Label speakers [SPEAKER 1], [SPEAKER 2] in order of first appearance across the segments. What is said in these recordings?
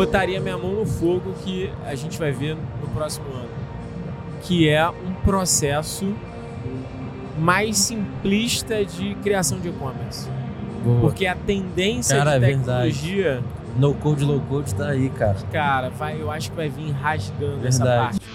[SPEAKER 1] botaria minha mão no fogo que a gente vai ver no próximo ano. Que é um processo mais simplista de criação de e-commerce. Porque a tendência
[SPEAKER 2] Cara,
[SPEAKER 1] de
[SPEAKER 2] é verdade.
[SPEAKER 1] tecnologia,
[SPEAKER 2] No code, low code tá aí, cara.
[SPEAKER 1] cara, vai, eu acho que vai vir rasgando essa
[SPEAKER 2] Verdade.
[SPEAKER 1] parte.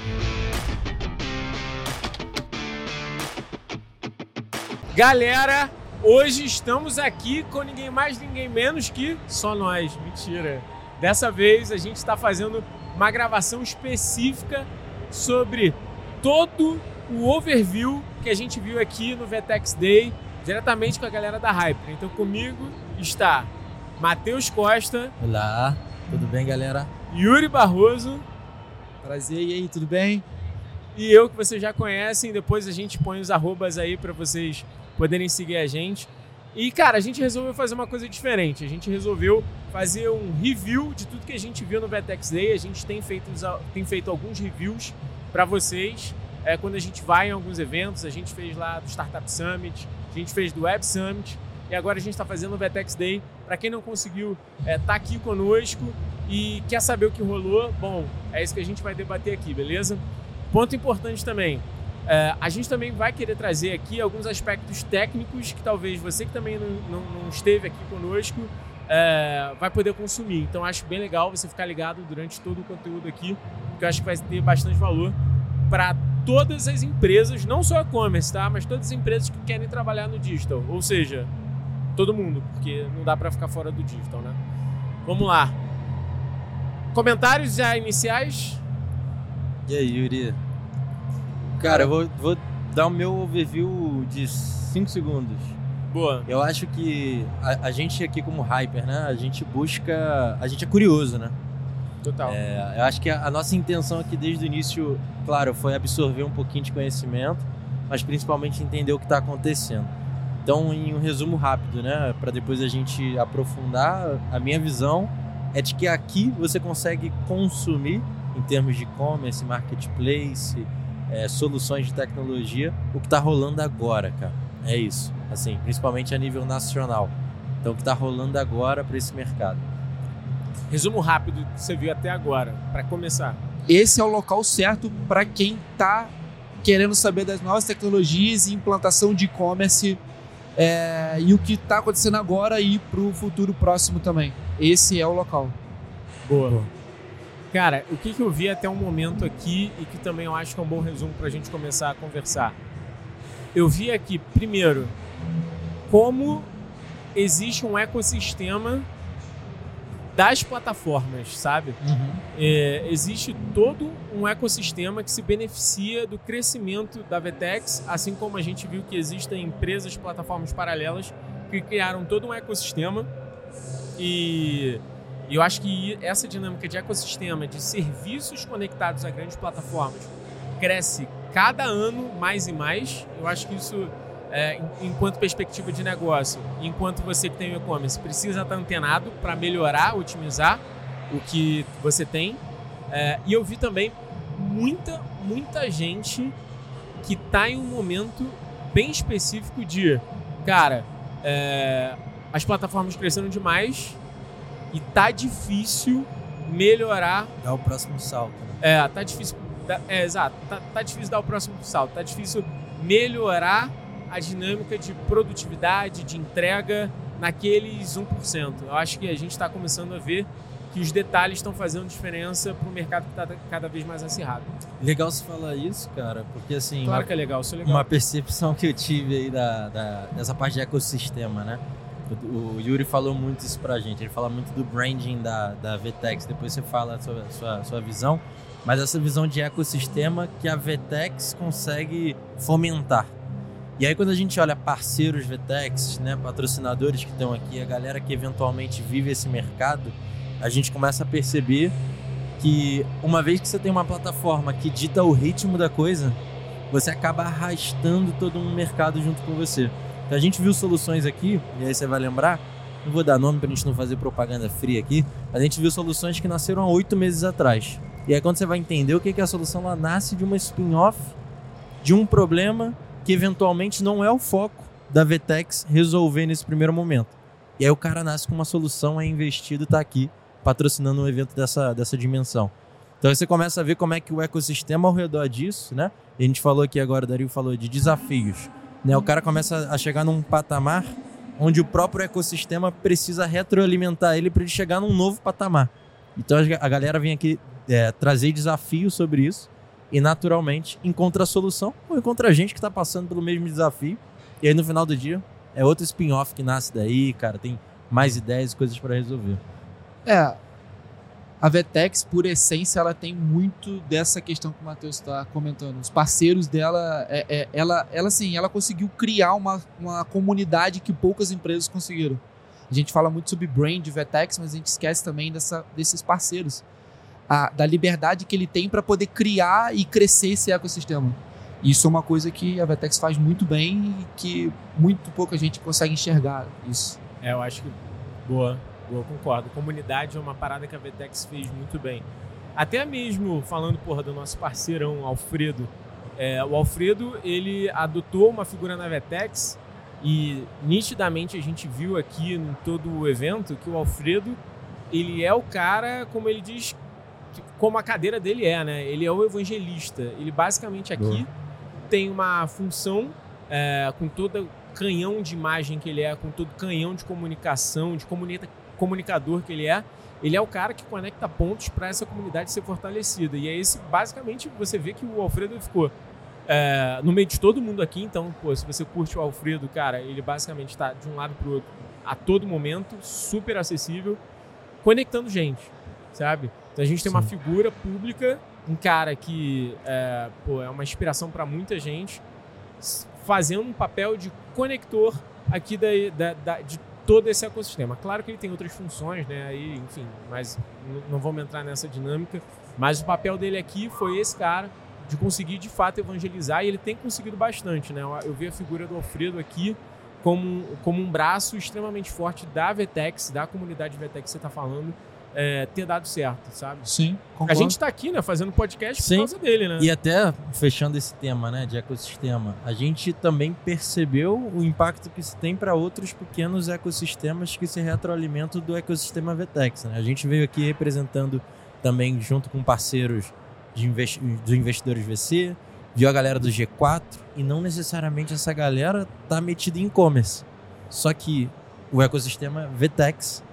[SPEAKER 1] Galera, hoje estamos aqui com ninguém mais, ninguém menos que só nós. Mentira. Dessa vez a gente está fazendo uma gravação específica sobre todo o overview que a gente viu aqui no Vetex Day, diretamente com a galera da Hyper. Então comigo está Matheus Costa,
[SPEAKER 2] Olá, tudo bem, galera?
[SPEAKER 1] Yuri Barroso
[SPEAKER 3] Prazer, e aí, tudo bem?
[SPEAKER 1] e eu que vocês já conhecem. Depois a gente põe os arrobas aí para vocês poderem seguir a gente. E cara, a gente resolveu fazer uma coisa diferente. A gente resolveu fazer um review de tudo que a gente viu no Vetex Day. A gente tem feito, tem feito alguns reviews para vocês. É, quando a gente vai em alguns eventos, a gente fez lá do Startup Summit, a gente fez do Web Summit e agora a gente está fazendo o Vetex Day. Para quem não conseguiu estar aqui conosco e quer saber o que rolou, bom, é isso que a gente vai debater aqui, beleza? Ponto importante também. É, a gente também vai querer trazer aqui alguns aspectos técnicos que talvez você que também não, não- não esteve aqui conosco é, vai poder consumir. Então acho bem legal você ficar ligado durante todo o conteúdo aqui, porque eu acho que vai ter bastante valor para todas as empresas, não só e-commerce, tá? Mas todas as empresas que querem trabalhar no digital. Ou seja, todo mundo, porque não dá para ficar fora do digital, né? Vamos lá. Comentários já iniciais?
[SPEAKER 2] E aí, Yuri? Cara, eu vou, vou dar o meu overview de 5 segundos.
[SPEAKER 1] Boa.
[SPEAKER 2] Eu acho que a, a gente aqui como Hyper, né? A gente busca... A gente é curioso, né?
[SPEAKER 1] Total.
[SPEAKER 2] É, eu acho que a, a nossa intenção aqui desde o início, claro, foi absorver um pouquinho de conhecimento, mas principalmente entender o que está acontecendo. Então, em um resumo rápido, né, para depois a gente aprofundar, a minha visão é de que aqui você consegue consumir, em termos de e-commerce, marketplace, é, soluções de tecnologia, o que está rolando agora, cara. É isso, assim, principalmente a nível nacional. Então, o que está rolando agora para esse mercado.
[SPEAKER 1] Resumo rápido que você viu até agora, para começar.
[SPEAKER 3] Esse é o local certo para quem tá querendo saber das novas tecnologias e implantação de e-commerce é, e o que tá acontecendo agora e pro futuro próximo também. Esse é o local.
[SPEAKER 1] Boa. Cara, o que, que eu vi até o momento aqui e que também eu acho que é um bom resumo para a gente começar a conversar. Eu vi aqui, primeiro, como existe um ecossistema das plataformas, sabe? É, existe todo um ecossistema que se beneficia do crescimento da Vetex, assim como a gente viu que existem empresas, plataformas paralelas que criaram todo um ecossistema e, e eu acho que essa dinâmica de ecossistema, de serviços conectados a grandes plataformas, cresce cada ano mais e mais. Eu acho que isso, é, enquanto perspectiva de negócio, enquanto você que tem o e-commerce precisa estar antenado para melhorar, otimizar o que você tem. É, e eu vi também muita, muita gente que está em um momento bem específico de, cara, é, as plataformas cresceram demais e tá difícil melhorar
[SPEAKER 2] Dá o próximo salto, né?
[SPEAKER 1] é, tá difícil. dar- É, exato. Tá, tá difícil dar o próximo salto. Tá difícil melhorar a dinâmica de produtividade, de entrega naqueles 1%. Eu acho que a gente está começando a ver que os detalhes estão fazendo diferença para o mercado que está cada vez mais acirrado.
[SPEAKER 2] Legal você falar isso, cara, porque assim,
[SPEAKER 1] Claro
[SPEAKER 2] uma,
[SPEAKER 1] que é legal, isso é legal.
[SPEAKER 2] uma percepção que eu tive aí da, da- dessa parte de ecossistema, né? O, Yuri falou muito isso pra gente, ele fala muito do branding da, da VTEX, depois você fala a sua, sua, sua visão, mas essa visão de ecossistema que a VTEX consegue fomentar. E aí quando a gente olha parceiros VTEX, né, patrocinadores que estão aqui, a galera que eventualmente vive esse mercado, a gente começa a perceber que uma vez que você tem uma plataforma que dita o ritmo da coisa, você acaba arrastando todo um mercado junto com você. Então a gente viu soluções aqui, e aí você vai lembrar, não vou dar nome pra gente não fazer propaganda fria aqui, a gente viu soluções que nasceram há oito meses atrás. E aí quando você vai entender o que que é a solução, ela nasce de uma spin-off de um problema que eventualmente não é o foco da Vetex resolver nesse primeiro momento. E aí o cara nasce com uma solução, é investido, tá aqui. patrocinando um evento dessa, dessa dimensão. Então você começa a ver como é que o ecossistema ao redor disso, né? E a gente falou aqui agora, o Dario falou de desafios. Né? O cara começa a chegar num patamar onde o próprio ecossistema precisa retroalimentar ele para ele chegar num novo patamar. Então a galera vem aqui é, trazer desafios sobre isso e naturalmente encontra a solução ou encontra a gente que está passando pelo mesmo desafio. E aí no final do dia é outro spin-off que nasce daí, cara, tem mais ideias e coisas para resolver.
[SPEAKER 3] É, a Vetex, por essência, ela tem muito dessa questão que o Matheus está comentando. Os parceiros dela, é, é, ela, ela, assim, ela conseguiu criar uma, uma comunidade que poucas empresas conseguiram. A gente fala muito sobre brand Vetex, mas a gente esquece também dessa, desses parceiros. A, da liberdade que ele tem para poder criar e crescer esse ecossistema. Isso é uma coisa que a Vetex faz muito bem e que muito pouca gente consegue enxergar isso.
[SPEAKER 1] É, eu acho que boa, boa, concordo. Comunidade é uma parada que a Vetex fez muito bem. Até mesmo falando, porra, do nosso parceirão Alfredo. É, o Alfredo, ele adotou uma figura na Vetex e nitidamente a gente viu aqui em todo o evento que o Alfredo, ele é o cara, como ele diz, como a cadeira dele é, né? Ele é o evangelista. Ele basicamente aqui Boa. tem uma função é, com todo canhão de imagem que ele é, com todo canhão de comunicação, de comunica comunicador que ele é. Ele é o cara que conecta pontos para essa comunidade ser fortalecida. E é esse, basicamente, você vê que o Alfredo ficou é, no meio de todo mundo aqui, então, pô, se você curte o Alfredo, cara, ele basicamente está de um lado para o outro a todo momento, super acessível, conectando gente, sabe? Então a gente tem Sim. uma figura pública, um cara que é, pô, é uma inspiração para muita gente, fazendo um papel de conector aqui da, da, da, de todo esse ecossistema. Claro que ele tem outras funções, né? Aí, enfim, mas não vamos entrar nessa dinâmica. Mas o papel dele aqui foi esse cara de conseguir de fato evangelizar e ele tem conseguido bastante, né? Eu vi a figura do Alfredo aqui como, como um braço extremamente forte da Vetex, da comunidade Vetex que você está falando, é, ter dado certo, sabe?
[SPEAKER 3] Sim,
[SPEAKER 1] concordo. A gente está aqui, né, fazendo podcast Sim. por causa dele, né?
[SPEAKER 2] E até fechando esse tema, né, de ecossistema, a gente também percebeu o impacto que isso tem para outros pequenos ecossistemas que se retroalimentam do ecossistema Vetex, né? A gente veio aqui representando também junto com parceiros de investi dos investidores VC, viu a galera do G4 e não necessariamente essa galera tá metida em e-commerce. Só que o ecossistema Vtex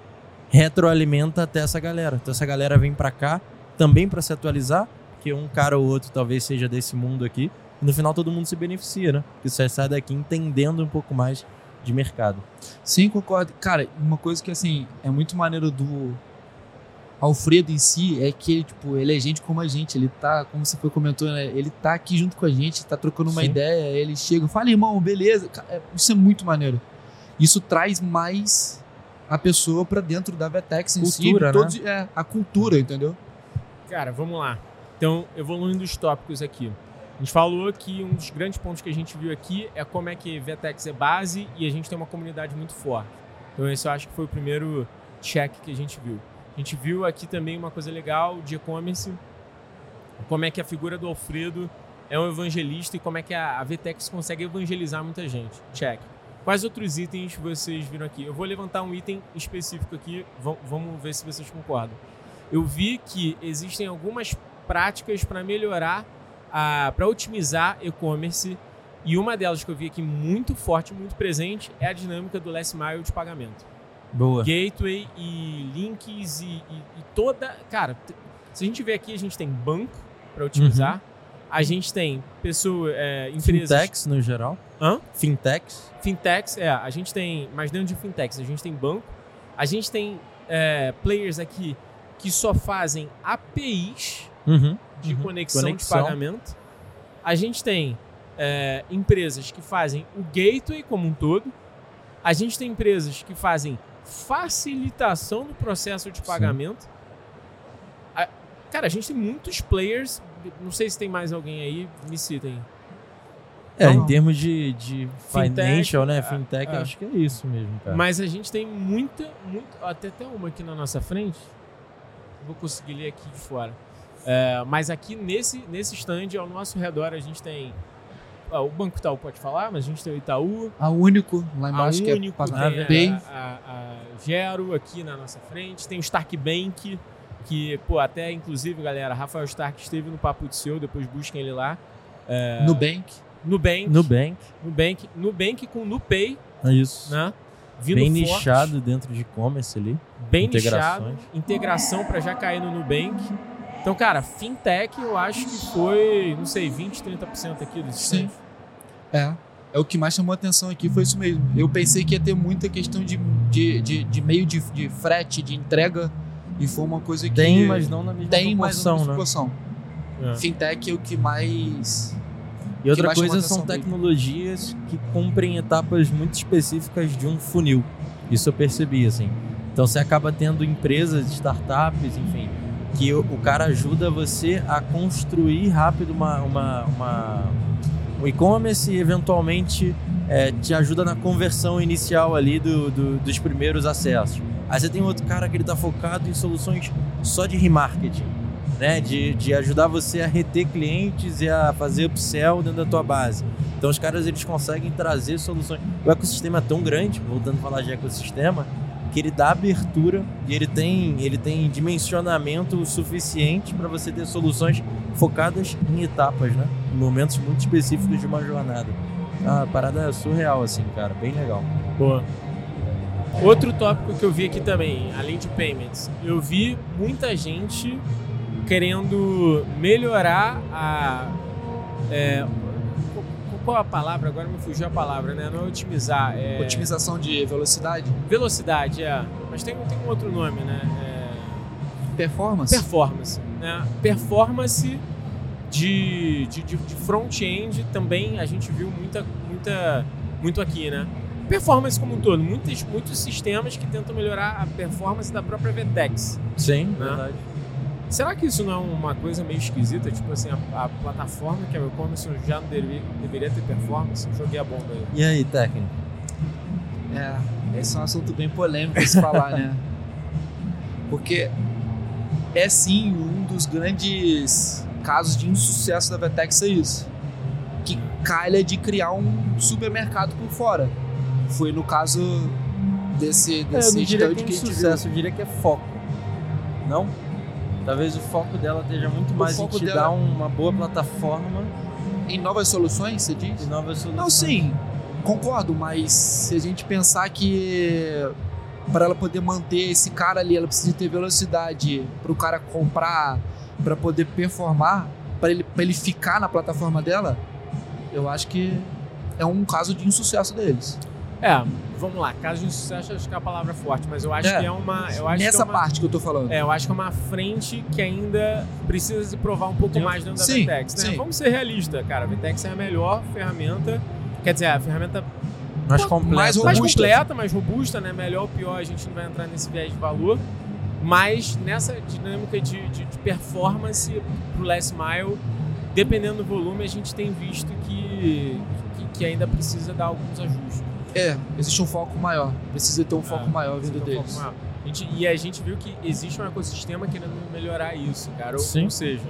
[SPEAKER 2] retroalimenta até essa galera. Então essa galera vem para cá também para se atualizar, que um cara ou outro talvez seja desse mundo aqui. E no final todo mundo se beneficia, né? Porque você sai daqui entendendo um pouco mais de mercado.
[SPEAKER 3] Sim, concordo. Cara, uma coisa que assim é muito maneiro do Alfredo em si é que ele, tipo, ele é gente como a gente. Ele tá, como você foi comentou, né? Ele tá aqui junto com a gente, tá trocando uma Sim. ideia. Ele chega, fala, irmão, beleza. É, isso é muito maneiro. Isso traz mais a pessoa para dentro da Vetex em
[SPEAKER 2] cultura,
[SPEAKER 3] si. Todos, né? é, a cultura, entendeu?
[SPEAKER 1] Cara, vamos lá. Então, evoluindo os tópicos aqui. A gente falou que um dos grandes pontos que a gente viu aqui é como é que Vetex é base e a gente tem uma comunidade muito forte. Então, esse eu acho que foi o primeiro check que a gente viu. A gente viu aqui também uma coisa legal de e-commerce, como é que a figura do Alfredo é um evangelista e como é que a, VTEX consegue evangelizar muita gente. Check. Quais outros itens vocês viram aqui? Eu vou levantar um item específico aqui, vamos ver se vocês concordam. Eu vi que existem algumas práticas para melhorar, para otimizar e-commerce, e uma delas que eu vi aqui muito forte, muito presente, é a dinâmica do last mile de pagamento.
[SPEAKER 2] Boa.
[SPEAKER 1] Gateway e links e, e, e toda. Cara, se a gente ver aqui, a gente tem banco para otimizar. Uhum. A gente tem pessoas, é, empresas.
[SPEAKER 2] Fintechs no geral.
[SPEAKER 1] Hã?
[SPEAKER 2] Fintechs.
[SPEAKER 1] Fintechs, é. A gente tem. Mas dentro de fintechs, a gente tem banco. A gente tem é, players aqui que só fazem APIs
[SPEAKER 2] uhum.
[SPEAKER 1] de uhum. Conexão, conexão, de pagamento. A gente tem é, empresas que fazem o gateway como um todo. A gente tem empresas que fazem facilitação do processo de pagamento. A, cara, a gente tem muitos players. Não sei se tem mais alguém aí, me citem.
[SPEAKER 2] É, em termos de, de financial, né? Fintech, é, acho que é isso mesmo, cara.
[SPEAKER 1] Mas a gente tem muita, muito, até tem uma aqui na nossa frente. Vou conseguir ler aqui de fora. É, mas aqui nesse, nesse stand, ao nosso redor, a gente tem ah, o Banco Itaú pode falar, mas a gente tem o Itaú.
[SPEAKER 3] A Único, lá embaixo,
[SPEAKER 1] a
[SPEAKER 3] que
[SPEAKER 1] Único,
[SPEAKER 3] é
[SPEAKER 1] a, a, a, Gero aqui na nossa frente. Tem o Stark Bank, que, pô, até inclusive, galera, Rafael Stark esteve no Papo de Seu, depois busquem ele lá. É,
[SPEAKER 3] Nubank.
[SPEAKER 1] Nubank.
[SPEAKER 2] Nubank.
[SPEAKER 1] Nubank. Nubank com Nupay,
[SPEAKER 2] É isso.
[SPEAKER 1] né? Vindo
[SPEAKER 2] Bem
[SPEAKER 1] forte,
[SPEAKER 2] nichado dentro de e-commerce ali.
[SPEAKER 1] bem nichado, integração para já cair no Nubank. Então, cara, fintech eu acho que foi, não sei, 20, 30% aqui dos
[SPEAKER 3] Sim. É. É o que mais chamou a atenção aqui, foi isso mesmo. Eu pensei que ia ter muita questão de, de, de, de meio de, de frete, de entrega, e foi uma coisa que.
[SPEAKER 2] Tem, mas não na mesma
[SPEAKER 3] tem, mas
[SPEAKER 2] proporção,
[SPEAKER 3] não
[SPEAKER 2] né?
[SPEAKER 3] na proporção.
[SPEAKER 1] É.
[SPEAKER 3] Fintech é o que mais.
[SPEAKER 2] E outra coisa são
[SPEAKER 3] dele.
[SPEAKER 2] tecnologias que cumprem etapas muito específicas de um funil. Isso eu percebi, assim. Então você acaba tendo empresas, startups, enfim, que o, o cara ajuda você a construir rápido uma, uma, uma- um e-commerce e eventualmente é, te ajuda na conversão inicial ali do, do- dos primeiros acessos. Aí você tem outro cara que ele tá focado em soluções só de remarketing, né? De, de ajudar você a reter clientes e a fazer upsell dentro da tua base. Então os caras eles conseguem trazer soluções. O ecossistema é tão grande, voltando a falar de ecossistema, que ele dá abertura e ele tem, ele tem dimensionamento suficiente para você ter soluções focadas em etapas, né? Em momentos muito específicos de uma jornada. A parada é surreal, assim, cara. Bem legal.
[SPEAKER 1] Boa. Outro tópico que eu vi aqui também, além de payments, eu vi muita gente querendo melhorar a. é, qu- qual a palavra? Agora me fugiu a palavra, né? Não é otimizar, é.
[SPEAKER 3] Otimização de velocidade,
[SPEAKER 1] Velocidade, é. Mas tem, tem um outro nome, né? É,
[SPEAKER 3] performance.
[SPEAKER 1] performance. Né? Performance de, de, de- de front-end também a gente viu muita, muita, muito aqui, né? Performance como um todo, muitos, muitos sistemas que tentam melhorar a performance da própria VTEX.
[SPEAKER 2] Sim,
[SPEAKER 1] verdade. Será que isso não é uma coisa meio esquisita? Tipo assim, a, a plataforma que é o e-commerce já não deveria, deveria ter performance? Joguei a bomba aí.
[SPEAKER 2] E aí, técnico?
[SPEAKER 3] É, esse é um assunto bem polêmico de se falar, né? Porque é sim um dos grandes casos de insucesso da Vetex é isso. Que calha de criar um supermercado por fora. Foi no caso desse,
[SPEAKER 2] É, eu
[SPEAKER 3] desse
[SPEAKER 2] diria que é
[SPEAKER 3] que a gente
[SPEAKER 2] sucesso, eu diria que é foco. Não? Talvez o foco dela esteja muito
[SPEAKER 3] O
[SPEAKER 2] mais em te
[SPEAKER 3] dela-
[SPEAKER 2] dar uma boa plataforma.
[SPEAKER 3] Em novas soluções, você diz?
[SPEAKER 2] e novas soluções.
[SPEAKER 3] Não, sim, concordo, mas se a gente pensar que para ela poder manter esse cara ali, ela precisa ter velocidade para o cara comprar, para poder performar, para ele, pra ele ficar na plataforma dela, eu acho que é um caso de insucesso deles.
[SPEAKER 1] É, vamos lá. Caso de sucesso, acho que é a palavra forte, mas eu acho
[SPEAKER 3] É.
[SPEAKER 1] que é uma. Eu acho
[SPEAKER 3] Nessa
[SPEAKER 1] que é uma,
[SPEAKER 3] parte que eu tô falando.
[SPEAKER 1] É, eu acho que é uma frente que ainda precisa se provar um pouco mais dentro da
[SPEAKER 3] Sim,
[SPEAKER 1] Vtex, né?
[SPEAKER 3] sim.
[SPEAKER 1] Vamos ser realistas, cara. A Vtex é a melhor ferramenta. Quer dizer, a ferramenta
[SPEAKER 2] mais complexo.
[SPEAKER 3] mais
[SPEAKER 1] mais
[SPEAKER 3] robusta.
[SPEAKER 1] completa, mais robusta, né? Melhor ou pior, a gente não vai entrar nesse viés de valor. Mas nessa dinâmica de, de, de performance pro last mile, dependendo do volume, a gente tem visto que, que, que ainda precisa dar alguns ajustes.
[SPEAKER 3] É, existe um foco maior. Precisa ter um foco
[SPEAKER 1] É,
[SPEAKER 3] maior vindo
[SPEAKER 1] um
[SPEAKER 3] deles.
[SPEAKER 1] maior. A gente- e a gente viu que existe um ecossistema querendo melhorar isso, cara. Ou,
[SPEAKER 2] Sim.
[SPEAKER 1] ou seja,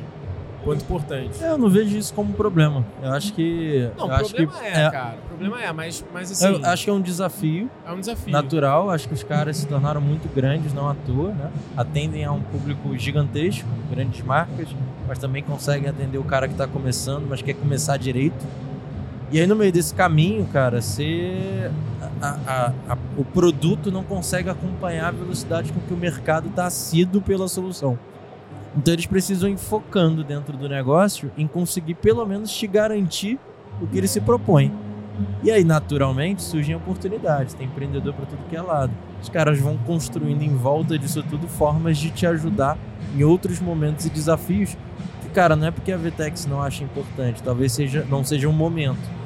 [SPEAKER 1] ponto importante.
[SPEAKER 2] É, Eu não vejo isso como um problema. Eu acho que.
[SPEAKER 1] Não,
[SPEAKER 2] eu
[SPEAKER 1] o
[SPEAKER 2] acho
[SPEAKER 1] problema
[SPEAKER 2] que,
[SPEAKER 1] é, cara. O problema é, mas, mas assim,
[SPEAKER 2] Eu acho que é um desafio
[SPEAKER 1] é um desafio.
[SPEAKER 2] natural. Acho que os caras se tornaram muito grandes, não à toa, né? Atendem a um público gigantesco, grandes marcas, mas também conseguem atender o cara que está começando, mas quer começar direito. E aí, no meio desse caminho, cara, você. a- a- a- o produto não consegue acompanhar a velocidade com que o mercado está assíduo pela solução. Então, eles precisam ir focando dentro do negócio em conseguir, pelo menos, te garantir o que ele se propõe. E aí, naturalmente, surgem oportunidades. Tem empreendedor para tudo que é lado. Os caras vão construindo em volta disso tudo formas de te ajudar em outros momentos e desafios. Que, cara, não é porque a Vtex não acha importante, talvez seja, não seja um momento.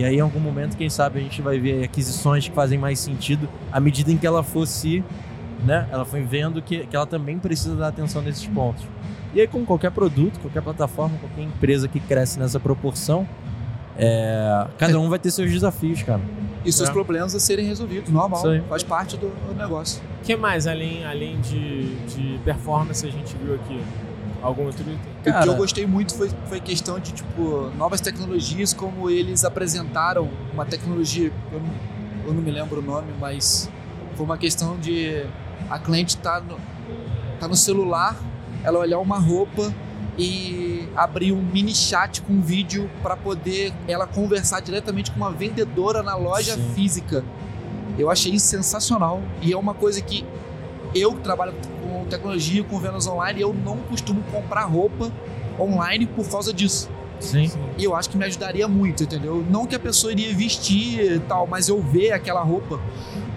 [SPEAKER 2] E aí, em algum momento, quem sabe a gente vai ver aquisições que fazem mais sentido à medida em que ela fosse, né? Ela foi vendo que, que ela também precisa dar atenção nesses pontos. E aí, com qualquer produto, qualquer plataforma, qualquer empresa que cresce nessa proporção, é, cada um vai ter seus desafios, cara.
[SPEAKER 3] E seus
[SPEAKER 1] É.
[SPEAKER 3] problemas a serem resolvidos, normal. Faz parte do, do negócio.
[SPEAKER 1] O que mais além, além de, de performance a gente viu aqui? Algum outro item?
[SPEAKER 3] o que eu gostei muito foi, foi questão de, tipo, novas tecnologias, como eles apresentaram uma tecnologia, eu não, eu não me lembro o nome, mas Como a questão de a cliente tá no, tá no celular, ela olhar uma roupa e abrir um mini chat com um vídeo para poder ela conversar diretamente com uma vendedora na loja
[SPEAKER 2] Sim.
[SPEAKER 3] física. Eu achei isso sensacional e é uma coisa que eu que trabalho com tecnologia, com vendas online, eu não costumo comprar roupa online por causa disso.
[SPEAKER 2] Sim.
[SPEAKER 3] E eu acho que me ajudaria muito, entendeu? Não que a pessoa iria vestir e tal, mas eu ver aquela roupa.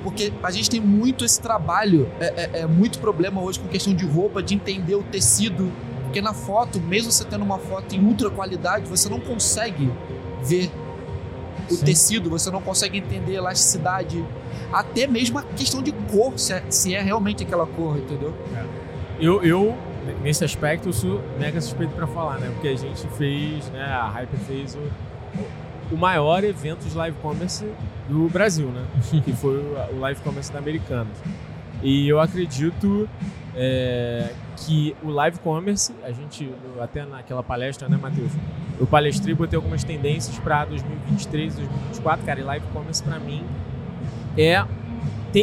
[SPEAKER 3] Porque a gente tem muito esse trabalho, é, é- é muito problema hoje com questão de roupa, de entender o tecido. Porque na foto, mesmo você tendo uma foto em ultra qualidade, você não consegue ver o
[SPEAKER 2] Sim.
[SPEAKER 3] tecido, você não consegue entender a elasticidade. Até mesmo a questão de cor, se é, se é realmente aquela cor, entendeu?
[SPEAKER 1] Eu, eu, nesse aspecto, eu sou mega suspeito pra falar, né? Porque a gente fez, né? A Hyper fez o, o maior evento de live commerce do Brasil, né? que foi o, o live commerce da Americanas. E eu acredito é, que o live commerce, a gente, até naquela palestra, né, Matheus? Eu palestrei, botei algumas tendências para 2023, 2024. Cara, e live commerce pra mim é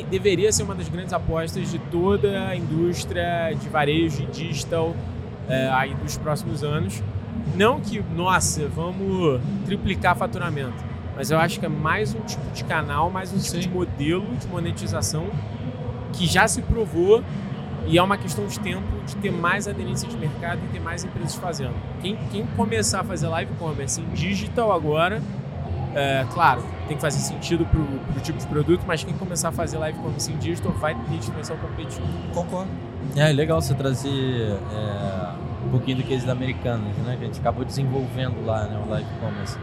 [SPEAKER 1] deveria ser uma das grandes apostas de toda a indústria de varejo e digital é, aí dos próximos anos. Não que, nossa, vamos triplicar faturamento, mas eu acho que é mais um tipo de canal, mais um tipo
[SPEAKER 3] Sim.
[SPEAKER 1] de modelo de monetização que já se provou e é uma questão de tempo de ter mais aderência de mercado e ter mais empresas fazendo. Quem, quem começar a fazer live commerce em digital agora, é, claro, tem que fazer sentido pro, pro tipo de produto, mas quem começar a fazer live commerce em digital vai ter diferencial competitivo.
[SPEAKER 3] Concordo.
[SPEAKER 2] É legal você trazer é, um pouquinho do case da Americanas, né? Que a gente acabou desenvolvendo lá, né? O Live Commerce.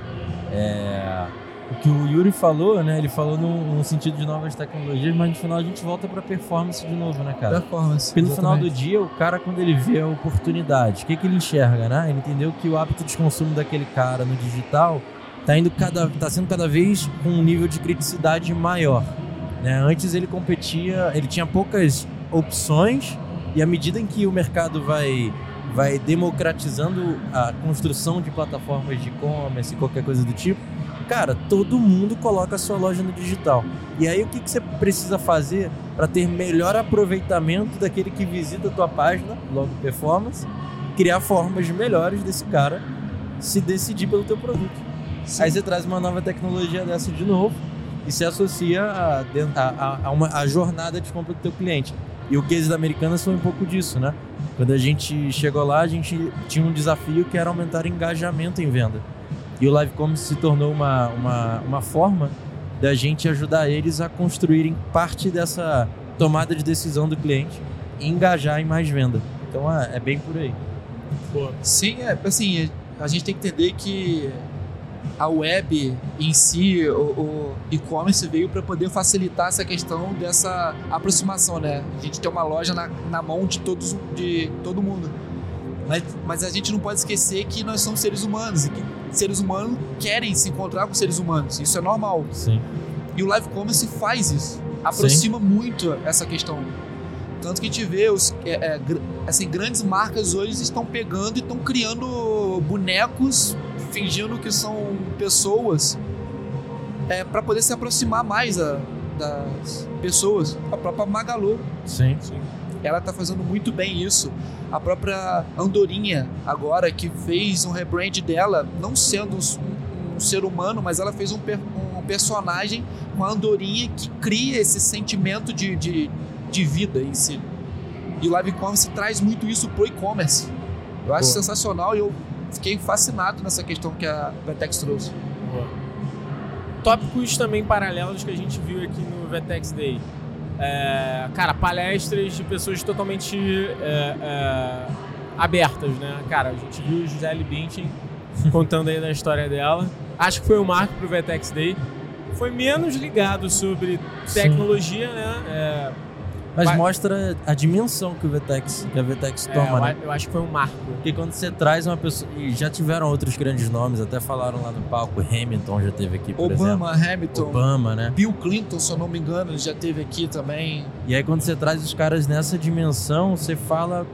[SPEAKER 2] É, o que o Yuri falou, né? Ele falou no, no sentido de novas tecnologias, mas no final a gente volta para performance de novo, né, cara?
[SPEAKER 3] Performance.
[SPEAKER 2] Porque no final do
[SPEAKER 3] exatamente.
[SPEAKER 2] dia, o cara, quando ele vê a oportunidade, o que, que ele enxerga, né? Ele entendeu que o hábito de consumo daquele cara no digital tá, indo cada, tá sendo cada vez com um nível de criticidade maior. Né? Antes ele competia, ele tinha poucas opções, e à medida em que o mercado vai, vai democratizando a construção de plataformas de e-commerce e qualquer coisa do tipo, cara, todo mundo coloca a sua loja no digital. E aí o que, que você precisa fazer para ter melhor aproveitamento daquele que visita a tua página, logo performance, criar formas melhores desse cara se decidir pelo teu produto. Aí você traz uma nova tecnologia dessa de novo e se associa a, a, a- uma, a jornada de compra do teu cliente. E o case da Americanas foi um pouco disso, né? Quando a gente chegou lá, a gente tinha um desafio que era aumentar o engajamento em venda. E o Live Commerce se tornou uma, uma, uma forma da gente ajudar eles a construírem parte dessa tomada de decisão do cliente e engajar em mais venda. Então é, é bem por aí.
[SPEAKER 3] Sim, é, assim, a gente tem que entender que a web em si, o, o e-commerce veio para poder facilitar essa questão dessa aproximação, né? A gente tem uma loja na, na mão de todos, de todo mundo. Mas, mas a gente não pode esquecer que nós somos seres humanos e que seres humanos querem se encontrar com seres humanos. Isso é normal.
[SPEAKER 2] Sim.
[SPEAKER 3] E o live commerce faz isso. Aproxima muito essa questão. Tanto que a gente vê os, é, é, assim, grandes marcas hoje estão pegando e estão criando bonecos fingindo que são pessoas é, para poder se aproximar mais a- das pessoas. A própria Magalu,
[SPEAKER 2] Sim.
[SPEAKER 3] ela tá fazendo muito bem isso. A própria Andorinha, agora, que fez um rebrand dela, não sendo um, um ser humano, mas ela fez um, per- um personagem com a Andorinha que cria esse sentimento de, de, de vida em si. E o live commerce traz muito isso pro e-commerce. Eu acho
[SPEAKER 1] Boa.
[SPEAKER 3] sensacional e eu fiquei fascinado nessa questão que a Vertex trouxe.
[SPEAKER 1] Boa. Tópicos também paralelos que a gente viu aqui no Vetex Day. É, cara, palestras de pessoas totalmente é, é, abertas, né? Cara, a gente viu a Gisele Bündchen contando aí da história dela. Acho que foi um marco pro Vetex Day. Foi menos ligado sobre
[SPEAKER 2] Sim.
[SPEAKER 1] tecnologia, né? É,
[SPEAKER 2] Mas
[SPEAKER 1] Vai-
[SPEAKER 2] mostra a dimensão que o Vetex, que a Vetex
[SPEAKER 1] é,
[SPEAKER 2] toma,
[SPEAKER 1] eu,
[SPEAKER 2] né?
[SPEAKER 1] eu acho que foi um marco.
[SPEAKER 2] Porque quando você traz uma pessoa. E já tiveram outros grandes nomes, até falaram lá no palco. Hamilton já teve aqui, por
[SPEAKER 3] Obama,
[SPEAKER 2] exemplo.
[SPEAKER 3] Hamilton,
[SPEAKER 2] Obama, né?
[SPEAKER 3] Bill Clinton, se eu não me engano, ele já teve aqui também.
[SPEAKER 2] E aí quando você traz os caras nessa dimensão, você fala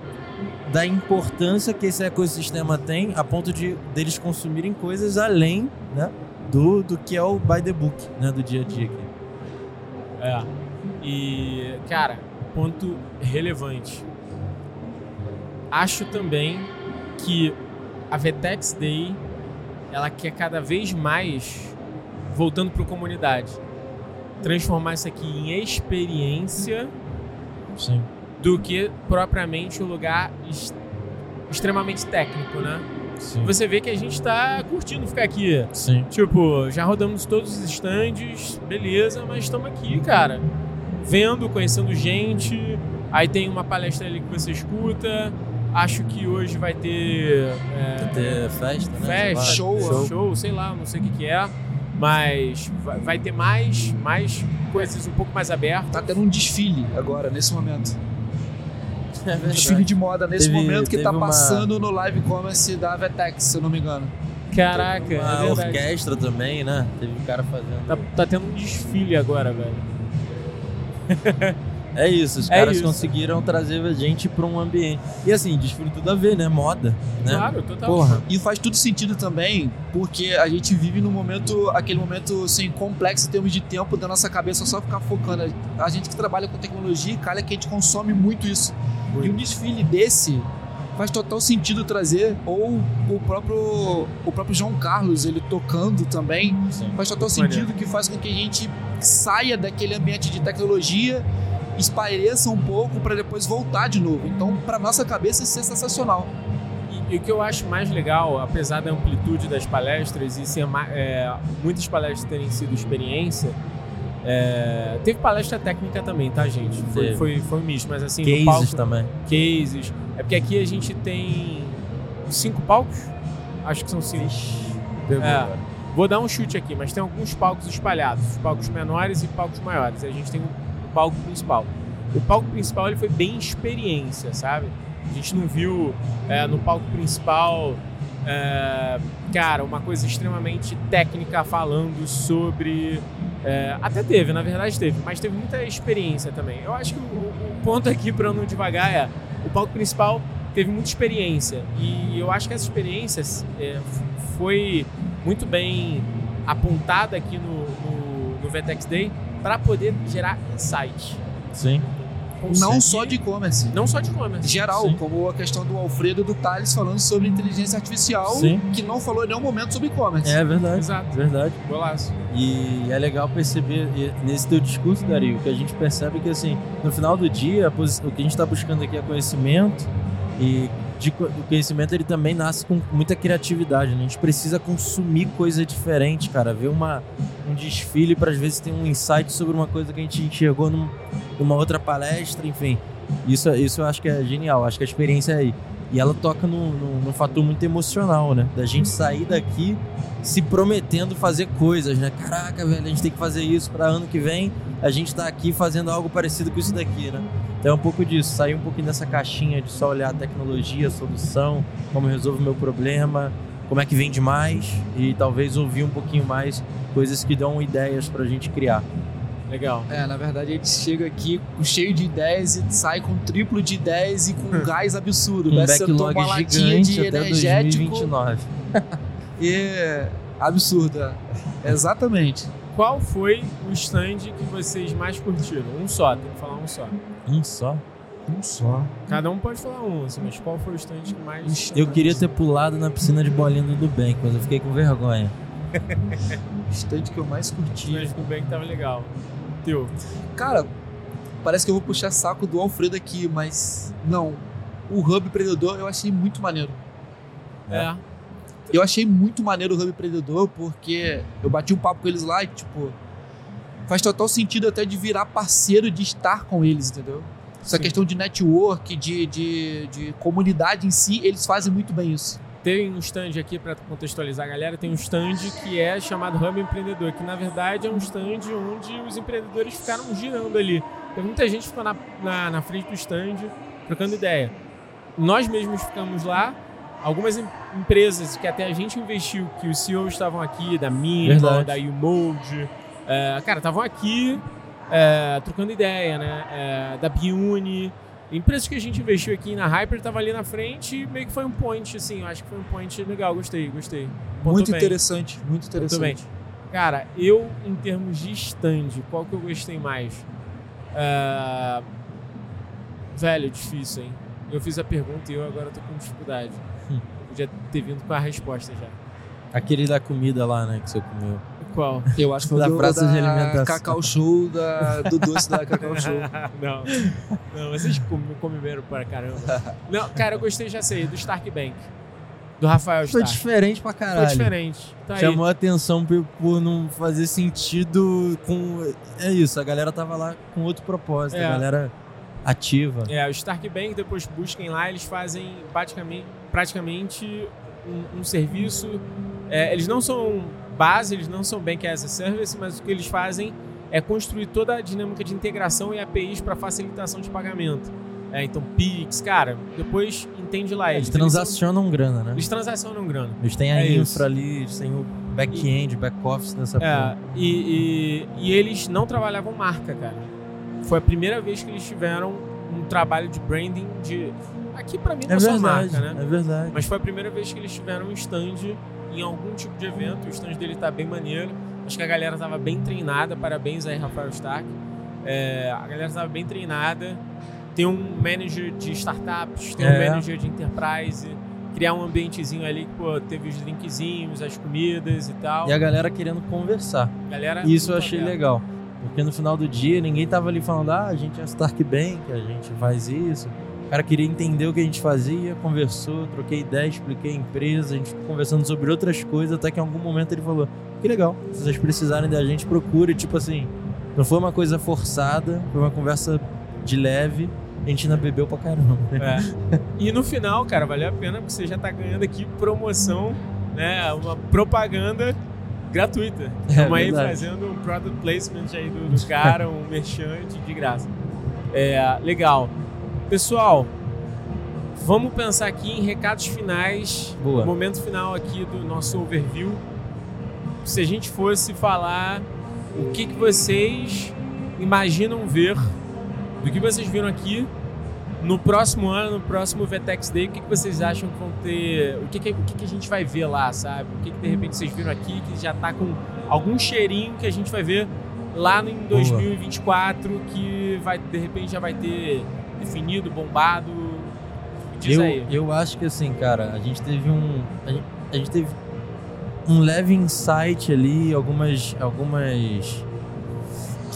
[SPEAKER 2] da importância que esse ecossistema tem a ponto de deles consumirem coisas além, né? Do, do que é o by the book, né? Do dia a dia aqui.
[SPEAKER 1] É. E, cara, ponto relevante. Acho também que a Vetex Day ela quer cada vez mais, voltando para a comunidade, transformar isso aqui em experiência
[SPEAKER 2] Sim.
[SPEAKER 1] do que propriamente um lugar est- extremamente técnico, né?
[SPEAKER 2] Sim.
[SPEAKER 1] Você vê que a gente tá curtindo ficar aqui.
[SPEAKER 2] Sim.
[SPEAKER 1] Tipo, já rodamos todos os stands, beleza, mas estamos aqui, cara. Vendo, conhecendo gente. Aí tem uma palestra ali que você escuta. Acho que hoje vai ter. é,
[SPEAKER 2] Vai ter festa, né?
[SPEAKER 1] festa,
[SPEAKER 2] lá.
[SPEAKER 3] show,
[SPEAKER 1] show, sei lá, não sei o que, que é. Mas vai, ter mais, mais coisas um pouco mais abertas.
[SPEAKER 3] Tá tendo um desfile agora, nesse momento.
[SPEAKER 2] É
[SPEAKER 3] Um desfile de moda nesse
[SPEAKER 2] Teve-
[SPEAKER 3] momento que tá
[SPEAKER 2] uma-
[SPEAKER 3] passando no live commerce da Vetex, se eu não me engano.
[SPEAKER 1] Caraca,
[SPEAKER 2] Uma
[SPEAKER 1] é
[SPEAKER 2] orquestra também, né? Teve um cara fazendo.
[SPEAKER 1] Tá, tá tendo um desfile agora, velho.
[SPEAKER 2] É isso, os
[SPEAKER 1] É
[SPEAKER 2] caras
[SPEAKER 1] isso.
[SPEAKER 2] conseguiram trazer a gente pra um ambiente. E assim, desfile tudo a ver, né? Moda, né?
[SPEAKER 1] Claro, total.
[SPEAKER 2] Porra.
[SPEAKER 3] E faz tudo sentido também, porque a gente vive num momento, aquele momento assim, complexo em termos de tempo da nossa cabeça só ficar focando. A gente que trabalha com tecnologia, calha que a gente consome muito isso. E um desfile desse faz total sentido trazer, ou o próprio, o próprio João Carlos, ele tocando também,
[SPEAKER 2] Sim.
[SPEAKER 3] faz total
[SPEAKER 1] Maneiro.
[SPEAKER 3] sentido que faz com que a gente saia daquele ambiente de tecnologia, espaireça um pouco para depois voltar de novo. Então, para nossa cabeça, isso é sensacional.
[SPEAKER 1] E, e o que eu acho mais legal, apesar da amplitude das palestras e ser é, muitas palestras terem sido experiência, é, teve palestra técnica também, tá, gente? Foi, foi, foi um misto, mas assim,
[SPEAKER 2] Cases
[SPEAKER 1] palco,
[SPEAKER 2] também.
[SPEAKER 1] cases. É porque aqui a gente tem cinco palcos? Acho que são cinco.
[SPEAKER 2] Pegou
[SPEAKER 1] É. Vou dar um chute aqui, mas tem alguns palcos espalhados, palcos menores e palcos maiores. A gente tem o palco principal. O palco principal ele foi bem experiência, sabe? A gente não viu é, no palco principal, é, cara, uma coisa extremamente técnica falando sobre. É, até teve, na verdade teve, mas teve muita experiência também. Eu acho que o, o ponto aqui para não devagar é o palco principal teve muita experiência e eu acho que essa experiência é, foi muito bem apontada aqui no, no, no Vetex Day para poder gerar insight.
[SPEAKER 2] Sim.
[SPEAKER 3] Não
[SPEAKER 1] Conseguir-
[SPEAKER 3] só de e-commerce.
[SPEAKER 1] não só de e-commerce.
[SPEAKER 3] geral,
[SPEAKER 2] Sim.
[SPEAKER 3] como a questão do Alfredo e do Thales falando sobre inteligência artificial,
[SPEAKER 2] Sim.
[SPEAKER 3] que não falou em nenhum momento sobre e-commerce.
[SPEAKER 2] É verdade.
[SPEAKER 1] Exato.
[SPEAKER 2] Verdade.
[SPEAKER 1] Golaço.
[SPEAKER 2] E é legal perceber nesse teu discurso, Dario, que a gente percebe que assim, no final do dia, o que a gente está buscando aqui é conhecimento e de o conhecimento ele também nasce com muita criatividade. né? A gente precisa consumir coisa diferente, cara. Ver uma, um desfile para às vezes ter um insight sobre uma coisa que a gente enxergou num- numa outra palestra, enfim. Isso, isso eu acho que é genial. Acho que a experiência é aí. E ela toca num, num, num fator muito emocional, né? Da gente sair daqui se prometendo fazer coisas, né? Caraca, velho, a gente tem que fazer isso para ano que vem. A gente tá aqui fazendo algo parecido com isso daqui, né? Então é um pouco disso, sair um pouquinho dessa caixinha de só olhar a tecnologia, a solução, como resolvo o meu problema, como é que vende mais e talvez ouvir um pouquinho mais coisas que dão ideias pra gente criar.
[SPEAKER 1] Legal.
[SPEAKER 3] É, na verdade a gente chega aqui cheio de ideias e sai com triplo de ideias e com um gás absurdo.
[SPEAKER 2] Um
[SPEAKER 3] Parece que você
[SPEAKER 2] backlog
[SPEAKER 3] toma uma latinha de
[SPEAKER 2] até
[SPEAKER 3] energético
[SPEAKER 2] 2029.
[SPEAKER 3] e absurdo. é. Exatamente.
[SPEAKER 1] Qual foi o stand que vocês mais curtiram? Um só, tem que falar um só.
[SPEAKER 2] Um só.
[SPEAKER 3] Um só.
[SPEAKER 1] Cada um pode falar um, assim, mas qual foi o stand que mais.
[SPEAKER 2] Eu queria ter pulado na piscina de bolinha do Nubank, mas eu fiquei com vergonha.
[SPEAKER 3] Estante que eu mais
[SPEAKER 1] O
[SPEAKER 3] curti.
[SPEAKER 1] stand do que tava legal. Teu.
[SPEAKER 3] Cara, parece que eu vou puxar saco do Alfredo aqui, mas não. O Hub Predador eu achei muito maneiro.
[SPEAKER 2] É.
[SPEAKER 1] É.
[SPEAKER 3] Eu achei muito maneiro o Hub Predador porque eu bati um papo com eles lá e, tipo, faz total sentido até de virar parceiro de estar com eles, entendeu? Essa
[SPEAKER 1] Sim.
[SPEAKER 3] questão de network, de, de, de comunidade em si, eles fazem muito bem isso.
[SPEAKER 1] Tem um stand aqui para contextualizar a galera, tem um stand que é chamado Hub Empreendedor, que na verdade é um stand onde os empreendedores ficaram girando ali. Tem muita gente ficou na, na, na frente do stand trocando ideia. Nós mesmos ficamos lá, algumas em- empresas que até a gente investiu, que os CEOs estavam aqui, da
[SPEAKER 2] Verdade.
[SPEAKER 1] da Umold, é, cara, estavam aqui é, trocando ideia, né? É, da Biuni. Empresas que a gente investiu aqui na Hyper tava ali na frente e meio que foi um point, assim, eu acho que foi um point legal, gostei, gostei. Pontou
[SPEAKER 3] muito
[SPEAKER 1] bem,
[SPEAKER 3] interessante, muito interessante.
[SPEAKER 1] Cara, eu, em termos de stand, qual que eu gostei mais? É, Velho, difícil, hein? Eu fiz a pergunta e eu agora tô com dificuldade.
[SPEAKER 2] Hum.
[SPEAKER 1] Podia ter vindo com a resposta já.
[SPEAKER 2] Aquele da comida lá, né, que você comeu.
[SPEAKER 1] Qual?
[SPEAKER 3] Eu acho que foi
[SPEAKER 2] Da
[SPEAKER 3] o do-
[SPEAKER 2] praça de
[SPEAKER 3] da
[SPEAKER 2] alimentação.
[SPEAKER 3] Cacau Show, da, do doce da Cacau Show.
[SPEAKER 1] não. Não, vocês come- comeram para caramba. Não, cara, eu gostei, já sei, do Stark Bank. Do Rafael
[SPEAKER 2] Foi
[SPEAKER 1] Stark.
[SPEAKER 2] diferente pra
[SPEAKER 1] Foi
[SPEAKER 2] caralho.
[SPEAKER 1] diferente. Tá aí.
[SPEAKER 2] Chamou a atenção por, por não fazer sentido com. É isso, a galera tava lá com outro propósito,
[SPEAKER 1] É.
[SPEAKER 2] a galera ativa.
[SPEAKER 1] É, o Stark Bank, depois busquem lá, eles fazem praticamente, praticamente um, um serviço. é, eles não são base, eles não são Bank as a Service, mas o que eles fazem é construir toda a dinâmica de integração e APIs para facilitação de pagamento. É, então, Pix, cara, depois entende lá.
[SPEAKER 2] Eles
[SPEAKER 1] Eles,
[SPEAKER 2] transacionam grana, né?
[SPEAKER 1] Eles transacionam grana.
[SPEAKER 2] Eles têm a
[SPEAKER 1] É
[SPEAKER 2] infra
[SPEAKER 1] isso.
[SPEAKER 2] ali, eles têm o back-end, back-office dessa
[SPEAKER 1] É, e, e, e eles não trabalhavam marca, cara. Foi a primeira vez que eles tiveram um trabalho de branding de. Aqui pra mim não
[SPEAKER 2] É verdade,
[SPEAKER 1] marca, né?
[SPEAKER 2] é verdade.
[SPEAKER 1] Mas foi a primeira vez que eles tiveram um stand em algum tipo de evento. O stand dele tá bem maneiro. Acho que a galera tava bem treinada. Parabéns aí, Rafael Stark. É, a galera tava bem treinada. Tem um manager de startups, tem um
[SPEAKER 2] É.
[SPEAKER 1] manager de enterprise. Criar um ambientezinho ali que, pô, teve os drinkzinhos, as comidas e tal.
[SPEAKER 2] E a galera querendo conversar.
[SPEAKER 1] Galera
[SPEAKER 2] Isso eu achei
[SPEAKER 1] aberta.
[SPEAKER 2] legal. Porque no final do dia ninguém tava ali falando, ah, a gente é Stark Bank, a gente faz isso. O cara queria entender o que a gente fazia, conversou, troquei ideia, expliquei a empresa, a gente ficou conversando sobre outras coisas, até que em algum momento ele falou, que legal, se vocês precisarem da gente, procure. Tipo assim, não foi uma coisa forçada, foi uma conversa de leve, a gente ainda bebeu pra caramba.
[SPEAKER 1] É. E no final, cara, valeu a pena porque você já tá ganhando aqui promoção, né? Uma propaganda gratuita.
[SPEAKER 2] É
[SPEAKER 1] Estamos aí
[SPEAKER 2] verdade.
[SPEAKER 1] fazendo um product placement aí do, do cara, um merchante de graça. É, legal. Pessoal, vamos pensar aqui em recados finais.
[SPEAKER 2] Boa.
[SPEAKER 1] Momento final aqui do nosso overview. Se a gente fosse falar o que, que vocês imaginam ver do que vocês viram aqui no próximo ano, no próximo VTEX Day, o que, que vocês acham que vão ter. O que, que, o que, que a gente vai ver lá, sabe? O que, que de repente vocês viram aqui que já tá com algum cheirinho que a gente vai ver lá em 2024, que vai, de repente já vai ter definido, bombado. Diz
[SPEAKER 2] eu,
[SPEAKER 1] aí.
[SPEAKER 2] eu acho que assim, cara, a gente teve um. A gente, a gente teve um leve insight ali, algumas. algumas.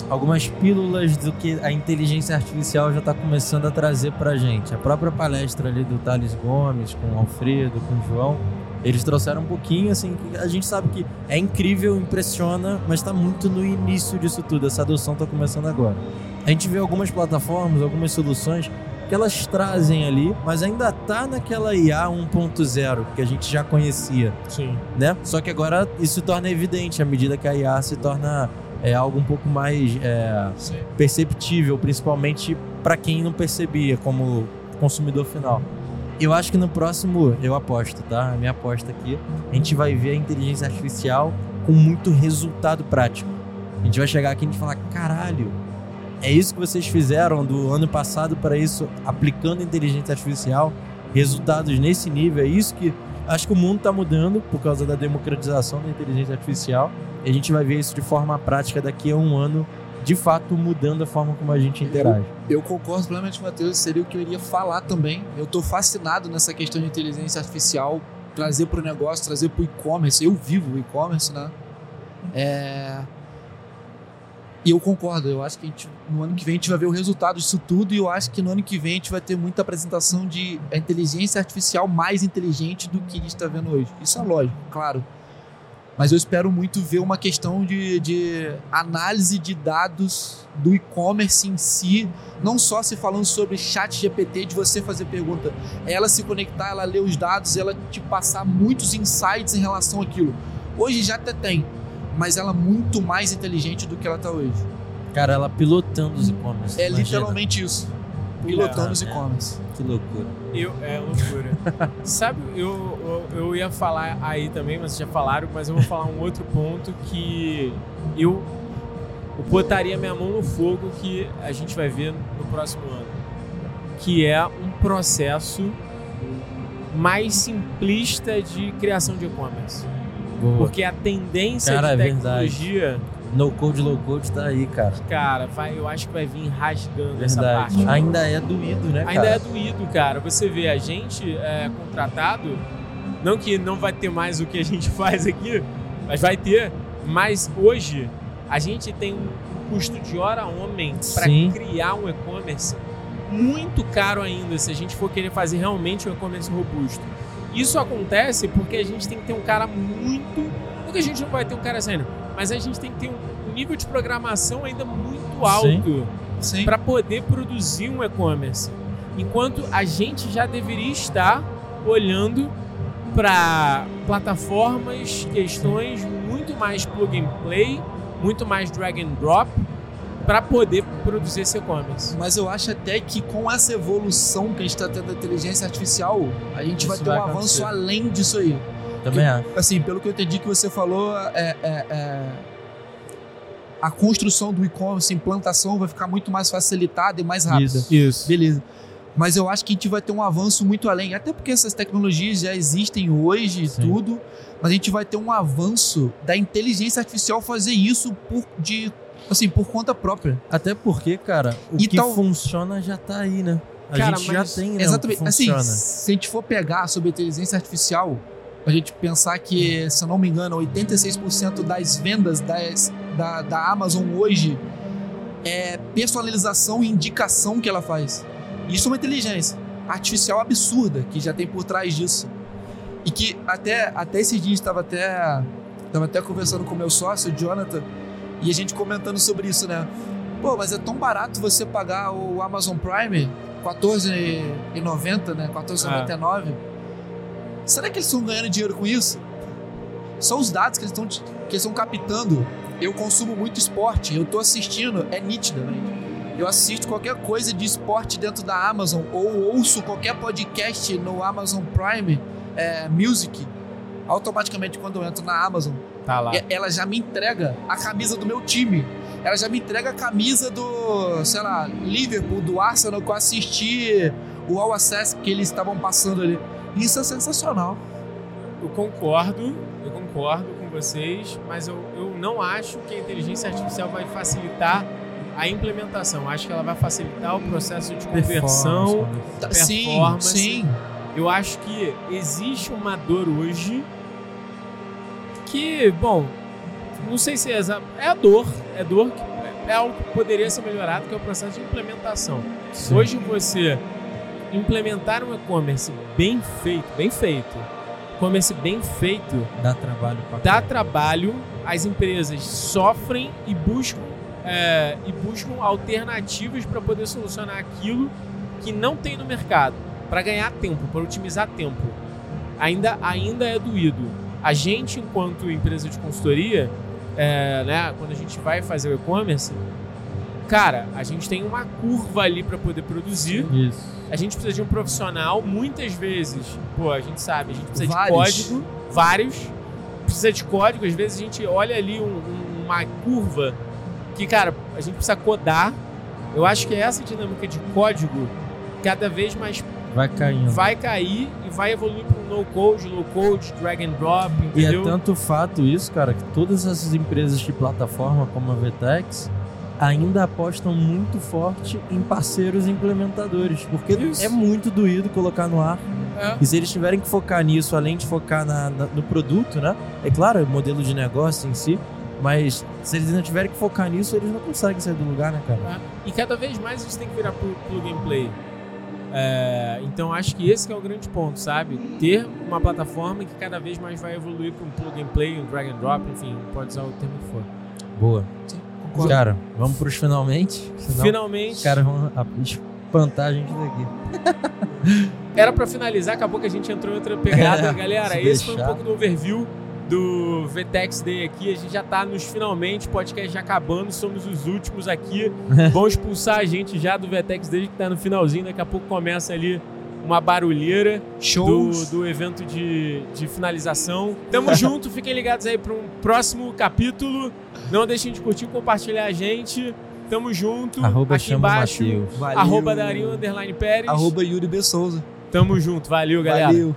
[SPEAKER 2] algumas pílulas do que a inteligência artificial já está começando a trazer pra gente. A própria palestra ali do Thales Gomes, com o Alfredo, com o João, eles trouxeram um pouquinho, assim, que a gente sabe que é incrível, impressiona, mas está muito no início disso tudo. Essa adoção está começando agora. A gente vê algumas plataformas, algumas soluções que elas trazem ali, mas ainda tá naquela IA 1.0 que a gente já conhecia,
[SPEAKER 1] Sim.
[SPEAKER 2] né? Só que agora isso se torna evidente à medida que a IA se torna é, algo um pouco mais é, perceptível, principalmente para quem não percebia como consumidor final. Eu acho que no próximo, eu aposto, tá? A minha aposta aqui, a gente vai ver a inteligência artificial com muito resultado prático. A gente vai chegar aqui e a gente falar, caralho, é isso que vocês fizeram do ano passado para isso, aplicando inteligência artificial, resultados nesse nível, é isso que acho que o mundo está mudando por causa da democratização da inteligência artificial. E a gente vai ver isso de forma prática daqui a um ano, de fato mudando a forma como a gente interage.
[SPEAKER 3] Eu concordo plenamente com o Matheus, seria o que eu iria falar também. Eu tô fascinado nessa questão de inteligência artificial, trazer para o negócio, trazer para o e-commerce. Eu vivo o e-commerce, né? É... E eu concordo, eu acho que gente, no ano que vem a gente vai ver o resultado disso tudo e eu acho que no ano que vem a gente vai ter muita apresentação de inteligência artificial mais inteligente do que a gente está vendo hoje. Isso é lógico, claro. Mas eu espero muito ver uma questão de, de análise de dados do e-commerce em si, não só se falando sobre chat GPT, de você fazer pergunta, é ela se conectar, ela ler os dados, ela te passar muitos insights em relação àquilo. Hoje já até tem, mas ela é muito mais inteligente do que ela está hoje.
[SPEAKER 2] Cara, ela pilotando os e-commerce.
[SPEAKER 3] É
[SPEAKER 2] imagina.
[SPEAKER 3] literalmente isso. Pilotando os
[SPEAKER 2] é.
[SPEAKER 3] e-commerce.
[SPEAKER 2] Que loucura.
[SPEAKER 1] Eu, é loucura. Sabe, eu, eu, eu ia falar aí também, mas já falaram, mas eu vou falar um outro ponto que eu, eu botaria minha mão no fogo que a gente vai ver no próximo ano. Que é um processo mais simplista de criação de e-commerce.
[SPEAKER 2] Boa.
[SPEAKER 1] Porque a tendência
[SPEAKER 2] Cara,
[SPEAKER 1] de
[SPEAKER 2] é verdade.
[SPEAKER 1] tecnologia
[SPEAKER 2] No code, low code tá aí, cara.
[SPEAKER 1] Cara, vai, eu acho que vai vir rasgando essa
[SPEAKER 2] Verdade.
[SPEAKER 1] parte.
[SPEAKER 2] Ainda é doído, né,
[SPEAKER 1] Ainda
[SPEAKER 2] cara?
[SPEAKER 1] é doído, cara. Você vê, a gente é contratado, não que não vai ter mais o que a gente faz aqui, mas vai ter. Mas hoje a gente tem um custo de hora homem para criar um e-commerce muito caro ainda se a gente for querer fazer realmente um e-commerce robusto. Isso acontece porque a gente tem que ter um cara muito. Não que a gente não vai ter um cara saindo, mas a gente tem que ter um nível de programação ainda muito alto para poder produzir um e-commerce. Enquanto a gente já deveria estar olhando para plataformas, questões muito mais plug and play, muito mais drag and drop para poder produzir esse e-commerce.
[SPEAKER 3] Mas eu acho até que com essa evolução que a gente está tendo da inteligência artificial, a gente vai
[SPEAKER 2] Isso
[SPEAKER 3] ter um
[SPEAKER 2] vai
[SPEAKER 3] avanço além disso aí.
[SPEAKER 2] Também acho.
[SPEAKER 3] Assim, pelo que eu entendi que você falou, é, é- é- a construção do e-commerce, a implantação vai ficar muito mais facilitada e mais rápida.
[SPEAKER 2] Isso.
[SPEAKER 1] Isso.
[SPEAKER 3] Beleza. Mas eu acho que a gente vai ter um avanço muito além, até porque essas tecnologias já existem hoje e tudo, mas a gente vai ter um avanço da inteligência artificial fazer isso por, de, assim, por conta própria.
[SPEAKER 2] Até porque, cara, o
[SPEAKER 3] E
[SPEAKER 2] que
[SPEAKER 3] tal-
[SPEAKER 2] funciona já tá aí, né? A
[SPEAKER 1] Cara,
[SPEAKER 2] gente já tem, né?
[SPEAKER 3] Exatamente. Assim, se a gente for pegar sobre inteligência artificial, a gente pensar que, se eu não me engano, 86% das vendas das, da, da Amazon hoje é personalização e indicação que ela faz. Isso é uma inteligência artificial absurda que já tem por trás disso. E que até, até esses dias estava até, tava até conversando com o meu sócio, o Jonathan, e a gente comentando sobre isso, né? Pô, mas é tão barato você pagar o Amazon Prime, R$14,90, né? R$14,99. Será que eles estão ganhando dinheiro com isso? Só os dados que eles estão que estão captando. Eu consumo muito esporte, eu tô assistindo, é nítido, velho. Eu assisto qualquer coisa de esporte dentro da Amazon ou ouço qualquer podcast no Amazon Prime é, Music. Automaticamente, quando eu entro na Amazon,
[SPEAKER 1] Tá lá.
[SPEAKER 3] ela já me entrega a camisa do meu time. Ela já me entrega a camisa do, sei lá, Liverpool, do Arsenal, que eu assisti o All Access que eles estavam passando ali. Isso é sensacional.
[SPEAKER 1] Eu concordo, eu concordo com vocês, mas eu, eu não acho que a inteligência artificial vai facilitar a implementação. Acho que ela vai facilitar o processo de conversão.
[SPEAKER 2] Performance,
[SPEAKER 3] Tá- Sim,
[SPEAKER 1] Performance.
[SPEAKER 3] sim.
[SPEAKER 1] Eu acho que existe uma dor hoje que, bom, não sei se é é a dor, é dor que é algo que poderia ser melhorado, que é o processo de implementação.
[SPEAKER 2] Sim.
[SPEAKER 1] Hoje você implementar um e-commerce bem feito, bem feito, e-commerce bem feito,
[SPEAKER 2] Dá trabalho
[SPEAKER 1] dá trabalho, as empresas sofrem e buscam, é, e buscam alternativas para poder solucionar aquilo que não tem no mercado, para ganhar tempo, para otimizar tempo. Ainda, ainda é doído. A gente, enquanto empresa de consultoria, é, né, quando a gente vai fazer o e-commerce, cara, a gente tem uma curva ali para poder produzir.
[SPEAKER 2] Isso.
[SPEAKER 1] A gente precisa de um profissional, muitas vezes, pô, a gente sabe, a gente precisa
[SPEAKER 3] Vários.
[SPEAKER 1] de código, vários, precisa de código, às vezes a gente olha ali um- um- uma curva que, cara, a gente precisa codar. Eu acho que é essa dinâmica de código cada vez mais
[SPEAKER 2] Vai caindo.
[SPEAKER 1] vai cair e vai evoluir para no code, low code, drag and drop,
[SPEAKER 2] E é
[SPEAKER 1] entendeu?
[SPEAKER 2] tanto fato isso, cara, que todas essas empresas de plataforma como a Vtex ainda apostam muito forte em parceiros implementadores, porque
[SPEAKER 1] Isso.
[SPEAKER 2] é muito doído colocar no ar.
[SPEAKER 1] É.
[SPEAKER 2] E se eles tiverem que focar nisso, além de focar na- na- no produto, né? É claro, é o modelo de negócio em si, mas se eles não tiverem que focar nisso, eles não conseguem sair do lugar, né, cara?
[SPEAKER 1] E cada vez mais isso tem que virar plu- plug and play. É, então acho que esse que é o grande ponto, sabe? Ter uma plataforma que cada vez mais vai evoluir para um plug and play, um drag and drop, enfim, pode usar o termo que for.
[SPEAKER 2] Boa.
[SPEAKER 3] Concordo.
[SPEAKER 2] Cara, vamos pros finalmente. Senão
[SPEAKER 1] Finalmente,
[SPEAKER 2] os caras vão espantar a gente daqui.
[SPEAKER 1] era para finalizar, acabou que a gente entrou em outra pegada.
[SPEAKER 2] É,
[SPEAKER 1] Galera,
[SPEAKER 2] se
[SPEAKER 1] esse foi um
[SPEAKER 2] deixar.
[SPEAKER 1] pouco do overview do VTEX Day aqui. A gente já tá nos finalmente, podcast já acabando, somos os últimos aqui. Vão expulsar a gente já do VTEX Day que tá no finalzinho, daqui a pouco começa ali uma barulheira. do,
[SPEAKER 3] Shows.
[SPEAKER 1] do evento de, de finalização. Tamo junto, fiquem ligados aí para um próximo capítulo. Não deixem de curtir e compartilhar a gente. Tamo junto.
[SPEAKER 2] Arroba
[SPEAKER 1] Aqui embaixo. Arroba Darinho Underline Pérez.
[SPEAKER 3] Arroba Yuri B. Souza.
[SPEAKER 1] Tamo junto. Valeu, galera.
[SPEAKER 3] Valeu.